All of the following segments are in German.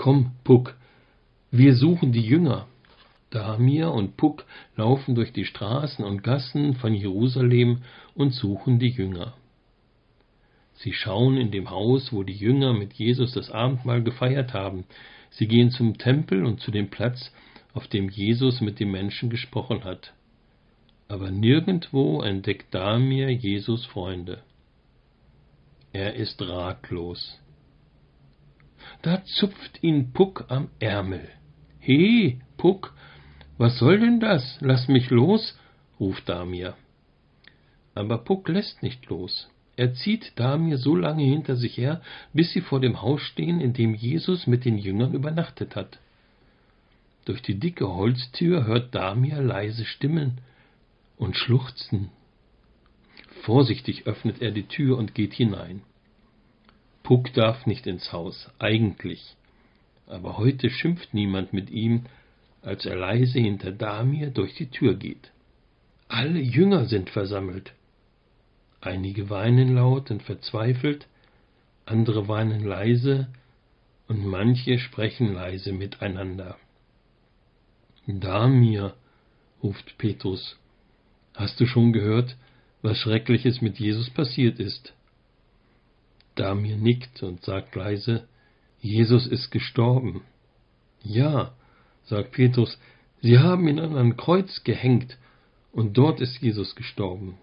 Komm, Puck, wir suchen die Jünger. Damir und Puck laufen durch die Straßen und Gassen von Jerusalem und suchen die Jünger. Sie schauen in dem Haus, wo die Jünger mit Jesus das Abendmahl gefeiert haben. Sie gehen zum Tempel und zu dem Platz, auf dem Jesus mit den Menschen gesprochen hat. Aber nirgendwo entdeckt Damir Jesus Freunde. Er ist ratlos. Da zupft ihn Puck am Ärmel. He, Puck, was soll denn das? Lass mich los, ruft Damir. Aber Puck lässt nicht los. Er zieht Damir so lange hinter sich her, bis sie vor dem Haus stehen, in dem Jesus mit den Jüngern übernachtet hat. Durch die dicke Holztür hört Damir leise Stimmen und Schluchzen. Vorsichtig öffnet er die Tür und geht hinein. Puck darf nicht ins Haus, eigentlich. Aber heute schimpft niemand mit ihm, als er leise hinter Damir durch die Tür geht. Alle Jünger sind versammelt. Einige weinen laut und verzweifelt, andere weinen leise und manche sprechen leise miteinander. Damir, ruft Petrus, hast du schon gehört, was Schreckliches mit Jesus passiert ist? Damir nickt und sagt leise, Jesus ist gestorben. Ja, sagt Petrus, sie haben ihn an ein Kreuz gehängt, und dort ist Jesus gestorben.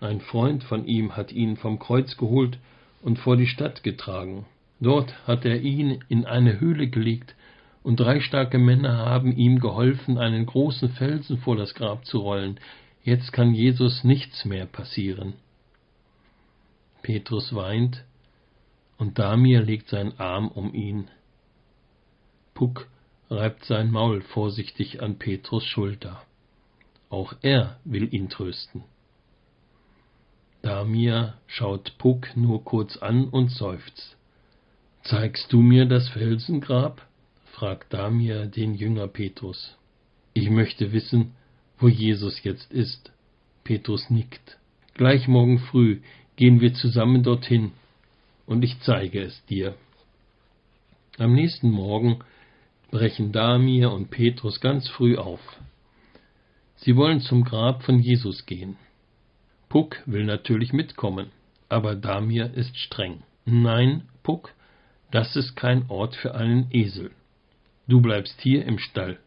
Ein Freund von ihm hat ihn vom Kreuz geholt und vor die Stadt getragen. Dort hat er ihn in eine Höhle gelegt, und drei starke Männer haben ihm geholfen, einen großen Felsen vor das Grab zu rollen. Jetzt kann Jesus nichts mehr passieren. Petrus weint, und Damir legt seinen Arm um ihn. Puck reibt sein Maul vorsichtig an Petrus Schulter. Auch er will ihn trösten. Damir schaut Puck nur kurz an und seufzt. Zeigst du mir das Felsengrab? fragt Damir den Jünger Petrus. Ich möchte wissen, wo Jesus jetzt ist. Petrus nickt. Gleich morgen früh gehen wir zusammen dorthin, und ich zeige es dir. Am nächsten Morgen brechen Damir und Petrus ganz früh auf. Sie wollen zum Grab von Jesus gehen. Puck will natürlich mitkommen, aber Damir ist streng. Nein, Puck, das ist kein Ort für einen Esel. Du bleibst hier im Stall,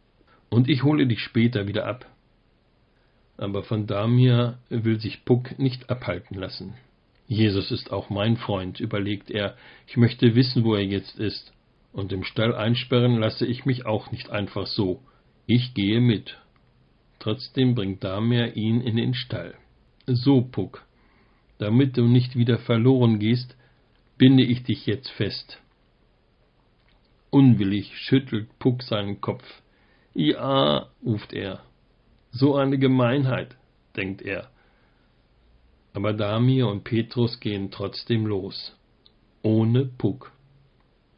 und ich hole dich später wieder ab. Aber von Damir will sich Puck nicht abhalten lassen. Jesus ist auch mein Freund, überlegt er, ich möchte wissen, wo er jetzt ist, und im Stall einsperren lasse ich mich auch nicht einfach so. Ich gehe mit. Trotzdem bringt Damir ihn in den Stall. So, Puck, damit du nicht wieder verloren gehst, binde ich dich jetzt fest. Unwillig schüttelt Puck seinen Kopf. Ja, ruft er. So eine Gemeinheit, denkt er. Aber Damir und Petrus gehen trotzdem los. Ohne Puck.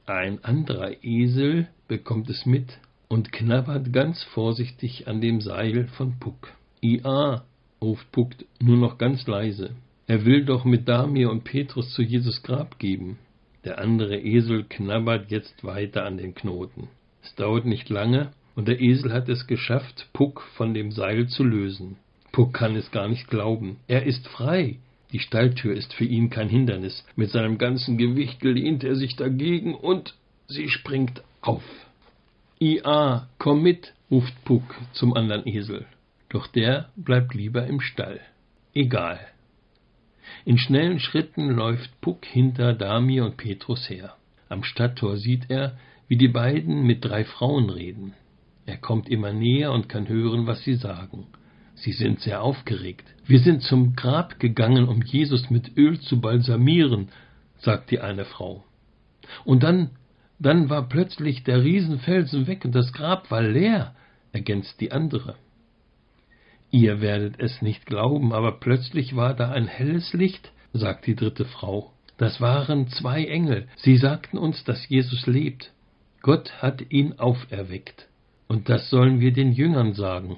Ein anderer Esel bekommt es mit und knabbert ganz vorsichtig an dem Seil von Puck. Ja, ruft Puck nur noch ganz leise. Er will doch mit Damir und Petrus zu Jesus Grab geben. Der andere Esel knabbert jetzt weiter an den Knoten. Es dauert nicht lange, und der Esel hat es geschafft, Puck von dem Seil zu lösen. Puck kann es gar nicht glauben. Er ist frei. Die Stalltür ist für ihn kein Hindernis. Mit seinem ganzen Gewicht lehnt er sich dagegen und sie springt auf. Ia, komm mit, ruft Puck zum anderen Esel. Doch der bleibt lieber im Stall. Egal. In schnellen Schritten läuft Puck hinter Damir und Petrus her. Am Stadttor sieht er, wie die beiden mit drei Frauen reden. Er kommt immer näher und kann hören, was sie sagen. Sie sind sehr aufgeregt. Wir sind zum Grab gegangen, um Jesus mit Öl zu balsamieren, sagt die eine Frau. Und dann, dann war plötzlich der Riesenfelsen weg und das Grab war leer, ergänzt die andere. Ihr werdet es nicht glauben, aber plötzlich war da ein helles Licht, sagt die dritte Frau. Das waren zwei Engel. Sie sagten uns, dass Jesus lebt. Gott hat ihn auferweckt. Und das sollen wir den Jüngern sagen.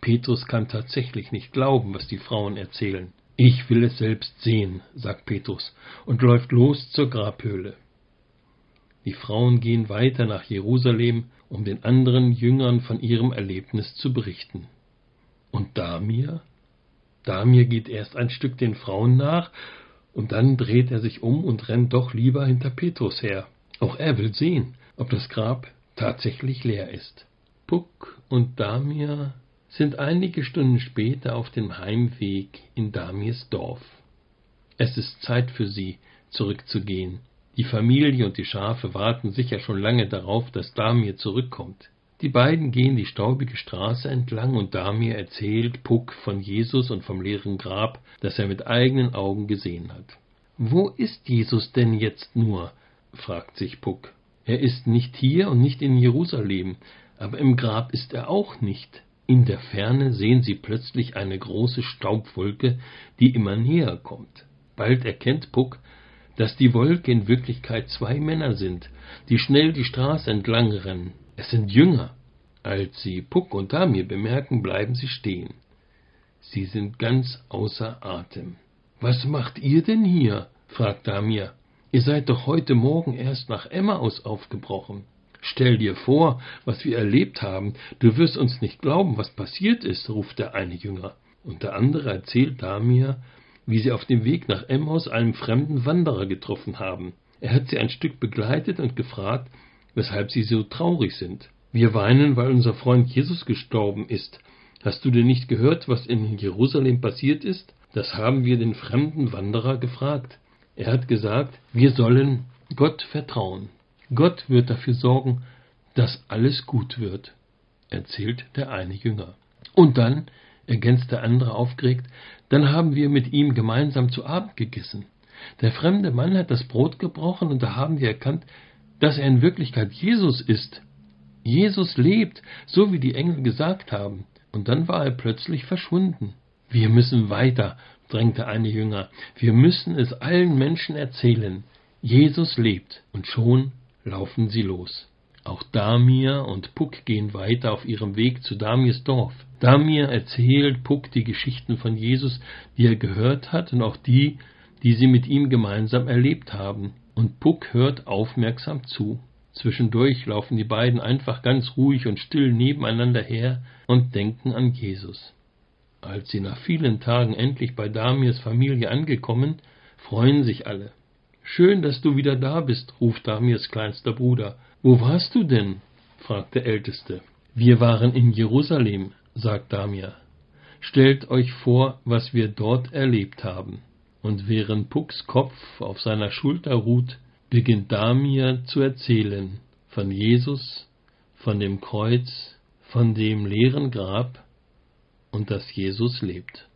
Petrus kann tatsächlich nicht glauben, was die Frauen erzählen. Ich will es selbst sehen, sagt Petrus und läuft los zur Grabhöhle. Die Frauen gehen weiter nach Jerusalem, um den anderen Jüngern von ihrem Erlebnis zu berichten. Und Damir? Damir geht erst ein Stück den Frauen nach, und dann dreht er sich um und rennt doch lieber hinter Petrus her. Auch er will sehen, ob das Grab tatsächlich leer ist. Puck und Damir sind einige Stunden später auf dem Heimweg in Damirs Dorf. Es ist Zeit für sie, zurückzugehen. Die Familie und die Schafe warten sicher schon lange darauf, dass Damir zurückkommt. Die beiden gehen die staubige Straße entlang und Damir erzählt Puck von Jesus und vom leeren Grab, das er mit eigenen Augen gesehen hat. Wo ist Jesus denn jetzt nur? fragt sich Puck. Er ist nicht hier und nicht in Jerusalem, aber im Grab ist er auch nicht. In der Ferne sehen sie plötzlich eine große Staubwolke, die immer näher kommt. Bald erkennt Puck, dass die Wolke in Wirklichkeit zwei Männer sind, die schnell die Straße entlang rennen. Es sind Jünger. Als sie Puck und Damir bemerken, bleiben sie stehen. Sie sind ganz außer Atem. Was macht ihr denn hier? fragt Damir. Ihr seid doch heute Morgen erst nach Emmaus aufgebrochen. Stell dir vor, was wir erlebt haben. Du wirst uns nicht glauben, was passiert ist, ruft der eine Jünger. Und der andere erzählt Damir, wie sie auf dem Weg nach Emmaus einen fremden Wanderer getroffen haben. Er hat sie ein Stück begleitet und gefragt, weshalb sie so traurig sind. Wir weinen, weil unser Freund Jesus gestorben ist. Hast du denn nicht gehört, was in Jerusalem passiert ist? Das haben wir den fremden Wanderer gefragt. Er hat gesagt, wir sollen Gott vertrauen. Gott wird dafür sorgen, dass alles gut wird, erzählt der eine Jünger. Und dann, ergänzt der andere aufgeregt, dann haben wir mit ihm gemeinsam zu Abend gegessen. Der fremde Mann hat das Brot gebrochen und da haben wir erkannt, dass er in Wirklichkeit Jesus ist. Jesus lebt, so wie die Engel gesagt haben. Und dann war er plötzlich verschwunden. Wir müssen weiter, drängte eine Jünger. Wir müssen es allen Menschen erzählen. Jesus lebt. Und schon laufen sie los. Auch Damir und Puck gehen weiter auf ihrem Weg zu Damirs Dorf. Damir erzählt Puck die Geschichten von Jesus, die er gehört hat und auch die, die sie mit ihm gemeinsam erlebt haben und Puck hört aufmerksam zu. Zwischendurch laufen die beiden einfach ganz ruhig und still nebeneinander her und denken an Jesus. Als sie nach vielen Tagen endlich bei Damirs Familie angekommen, freuen sich alle. Schön, dass du wieder da bist, ruft Damirs kleinster Bruder. Wo warst du denn? fragt der Älteste. Wir waren in Jerusalem, sagt Damir. Stellt euch vor, was wir dort erlebt haben und während Pucks Kopf auf seiner Schulter ruht, beginnt Damir zu erzählen von Jesus, von dem Kreuz, von dem leeren Grab und dass Jesus lebt.